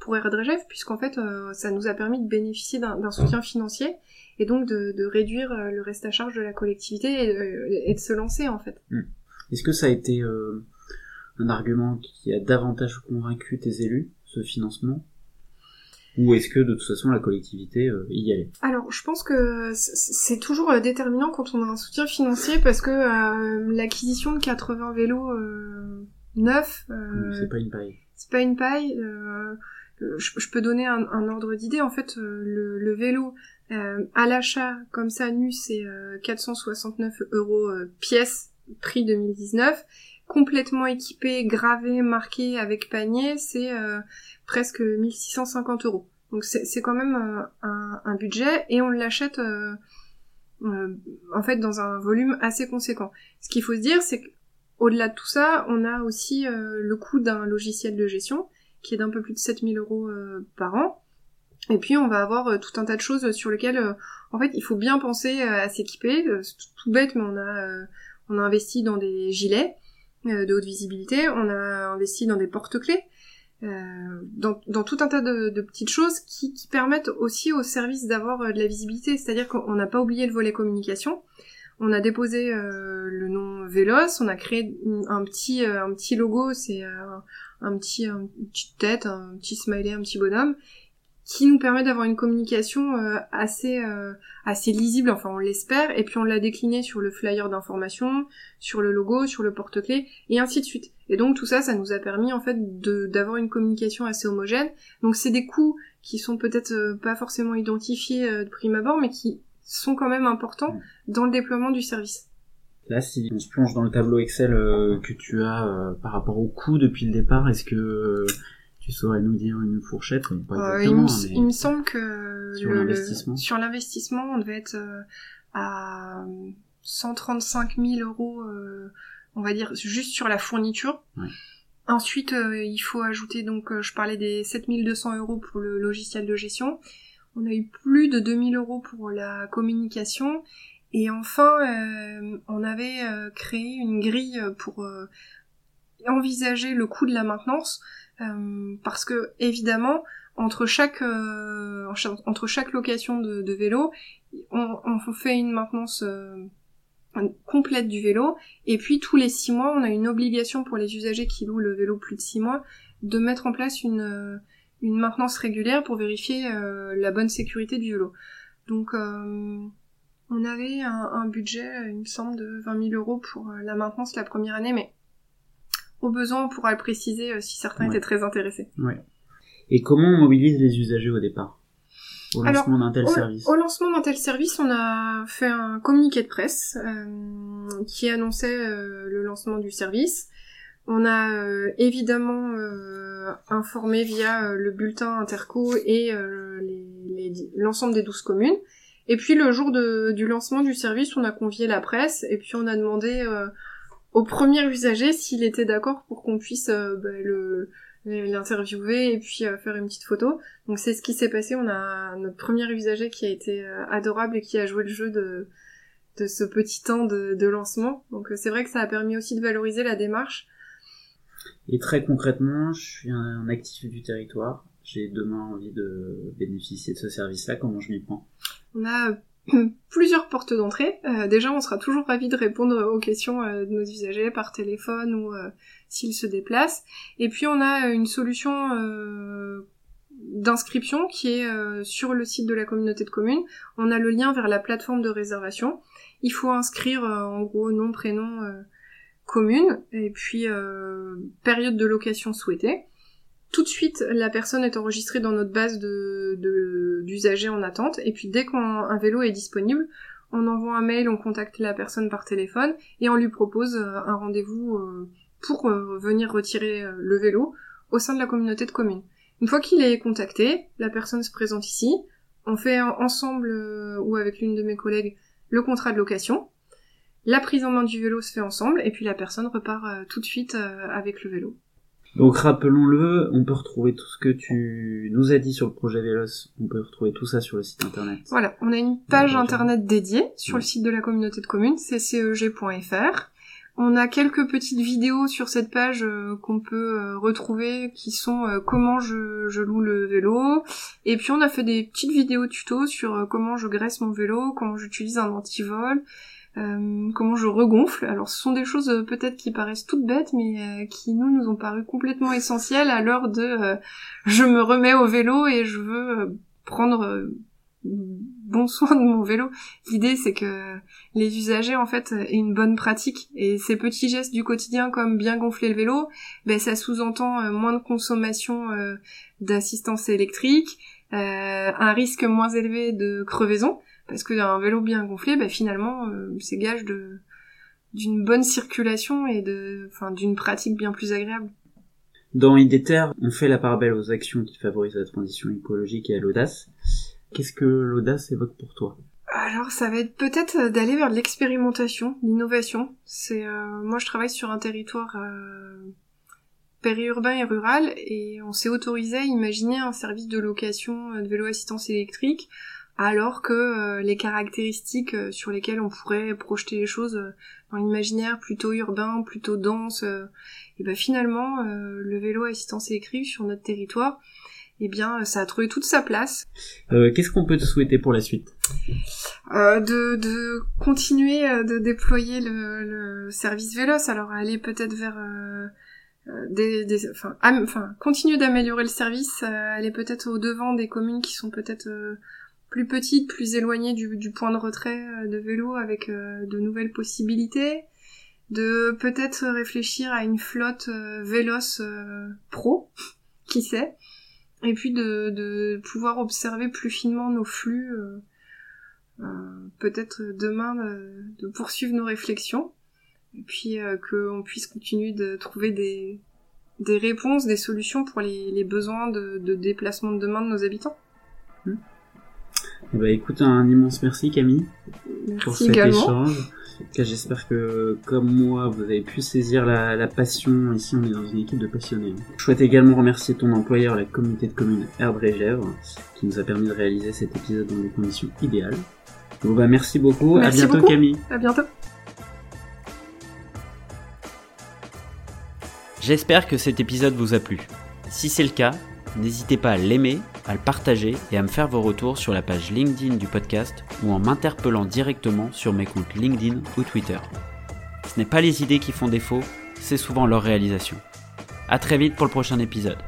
pour RDGF, puisqu'en fait, euh, ça nous a permis de bénéficier d'un soutien financier et donc de, de, réduire euh, le reste à charge de la collectivité et, et de se lancer en fait. Hmm. Est-ce que ça a été euh, un argument qui a davantage convaincu tes élus, ce financement? Ou est-ce que de toute façon la collectivité euh, y allait? Alors je pense que c'est toujours déterminant quand on a un soutien financier parce que euh, l'acquisition de 80 vélos euh, neufs, c'est pas une paille. C'est pas une paille. Euh, je, peux donner un, ordre d'idée. En fait, euh, le, vélo euh, à l'achat comme ça nu, c'est 469 euros pièce, prix 2019. Complètement équipé, gravé, marqué avec panier, c'est presque 1650 euros. Donc c'est quand même un, budget et on l'achète en fait dans un volume assez conséquent. Ce qu'il faut se dire, c'est qu'au-delà de tout ça, on a aussi le coût d'un logiciel de gestion qui est d'un peu plus de 7000 euros euh, par an. Et puis on va avoir euh, tout un tas de choses sur lesquelles, euh, en fait, il faut bien penser à s'équiper. C'est tout bête, mais on a, on a investi dans des gilets de haute visibilité, on a investi dans des porte-clés, dans, tout un tas de, de petites choses qui, qui, permettent aussi au service d'avoir de la visibilité. C'est-à-dire qu'on n'a pas oublié le volet communication. On a déposé le nom Vélos, on a créé un petit, un petit logo, c'est un petit, une petite tête, un petit smiley, un petit bonhomme, qui nous permet d'avoir une communication euh, assez euh, assez lisible, enfin on l'espère, et puis on l'a décliné sur le flyer d'information, sur le logo, sur le porte-clés, et ainsi de suite. Et donc tout ça, ça nous a permis en fait d'avoir une communication assez homogène. Donc c'est des coûts qui sont peut-être euh, pas forcément identifiés de prime abord, mais qui sont quand même importants mmh. dans le déploiement du service. Là, si on se plonge dans le tableau Excel euh, que tu as euh, par rapport au coût depuis le départ, est-ce que euh, tu saurais nous dire une fourchette? Pas il, me, il, me, semble que sur l'investissement, sur l'investissement, on devait être à 135 000 euros, on va dire juste sur la fourniture. Ouais. Ensuite, il faut ajouter donc, je parlais des 7200 euros pour le logiciel de gestion. On a eu plus de 2000 euros pour la communication. Et enfin, euh, on avait euh, créé une grille pour euh, envisager le coût de la maintenance, parce que évidemment, entre chaque location de, vélo, on, fait une maintenance complète du vélo, et puis tous les six mois, on a une obligation pour les usagers qui louent le vélo plus de six mois de mettre en place une une maintenance régulière pour vérifier la bonne sécurité du vélo. Donc on avait un, budget, il me semble, de 20 000 euros pour euh, la maintenance la première année, mais au besoin, on pourra le préciser euh, si certains étaient très intéressés. Ouais. Et comment on mobilise les usagers au départ? Au lancement d'un tel service Au lancement d'un tel service, on a fait un communiqué de presse euh, qui annonçait le lancement du service. On a évidemment informé via le bulletin Interco et l'ensemble des 12 communes. Et puis le jour du lancement du service, on a convié la presse et puis on a demandé euh, au premier usager s'il était d'accord pour qu'on puisse euh, bah, le l'interviewer et puis euh, faire une petite photo. Donc c'est ce qui s'est passé. On a notre premier usager qui a été adorable et qui a joué le jeu de de ce petit temps de, de lancement. Donc c'est vrai que ça a permis aussi de valoriser la démarche. Et très concrètement, je suis un actif du territoire. J'ai demain envie de bénéficier de ce service-là. Comment je m'y prends? On a plusieurs portes d'entrée. Euh, déjà, on sera toujours ravis de répondre aux questions euh, de nos usagers par téléphone ou euh, s'ils se déplacent. Et puis, on a une solution d'inscription qui est sur le site de la communauté de communes. On a le lien vers la plateforme de réservation. Il faut inscrire en gros nom, prénom, commune et puis période de location souhaitée. tout de suite, la personne est enregistrée dans notre base de d'usagers en attente. Et puis dès qu'un vélo est disponible, on envoie un mail, on contacte la personne par téléphone et on lui propose euh, un rendez-vous euh, pour euh, venir retirer le vélo au sein de la communauté de communes. Une fois qu'il est contacté, la personne se présente ici, on fait ensemble ou avec l'une de mes collègues le contrat de location, la prise en main du vélo se fait ensemble et puis la personne repart tout de suite avec le vélo. Donc rappelons-le, on peut retrouver tout ce que tu nous as dit sur le projet Vélos, on peut retrouver tout ça sur le site internet. Voilà, on a une page internet dédiée sur le site de la communauté de communes, cceg.fr. On a quelques petites vidéos sur cette page euh, qu'on peut euh, retrouver qui sont euh, comment je, je, loue le vélo. Et puis on a fait des petites vidéos tuto sur comment je graisse mon vélo, comment j'utilise un antivol, euh, comment je regonfle. Alors ce sont des choses euh, peut-être qui paraissent toutes bêtes, mais euh, qui nous nous ont paru complètement essentielles à l'heure de je me remets au vélo et je veux prendre bon soin de mon vélo. L'idée c'est que les usagers en fait aient une bonne pratique et ces petits gestes du quotidien comme bien gonfler le vélo, ben ça sous-entend moins de consommation d'assistance électrique, un risque moins élevé de crevaison parce qu'un vélo bien gonflé, bah, finalement, euh, c'est gage de d'une bonne circulation et de, enfin, d'une pratique bien plus agréable. Dans Idéter, on fait la part belle aux actions qui favorisent la transition écologique et à l'audace. Qu'est-ce que l'audace évoque pour toi? Alors ça va être peut-être d'aller vers l'expérimentation, l'innovation. C'est euh, moi je travaille sur un territoire euh, périurbain et rural et on s'est autorisé à imaginer un service de location de vélo assistance électrique alors que euh, les caractéristiques euh, sur lesquelles on pourrait projeter les choses euh, dans l'imaginaire plutôt urbain, plutôt dense, et ben finalement le vélo assistance électrique sur notre territoire, eh bien ça a trouvé toute sa place. Qu'est-ce qu'on peut te souhaiter pour la suite? De, de continuer de déployer le, le service Vélos, alors aller peut-être vers des, des, enfin, enfin, continuer d'améliorer le service, aller peut-être au devant des communes qui sont peut-être plus petite, plus éloignée du, point de retrait euh, de vélo avec euh, de nouvelles possibilités, de peut-être réfléchir à une flotte euh, véloce pro, qui sait, et puis de, pouvoir observer plus finement nos flux, peut-être demain de, poursuivre nos réflexions, et puis qu'on puisse continuer de trouver des, des réponses, des solutions pour les, besoins de, de déplacement de demain de nos habitants. Bah écoute, un immense merci Camille pour cet échange. J'espère que, comme moi, vous avez pu saisir la, passion. Ici, on est dans une équipe de passionnés. Je souhaite également remercier ton employeur, la communauté de communes Erdre et Gèvres, qui nous a permis de réaliser cet épisode dans des conditions idéales. Bon bah merci beaucoup. à bientôt Camille. À bientôt. J'espère que cet épisode vous a plu. Si c'est le cas, n'hésitez pas à l'aimer, à le partager et à me faire vos retours sur la page LinkedIn du podcast ou en m'interpellant directement sur mes comptes LinkedIn ou Twitter. Ce n'est pas les idées qui font défaut, c'est souvent leur réalisation. A très vite pour le prochain épisode.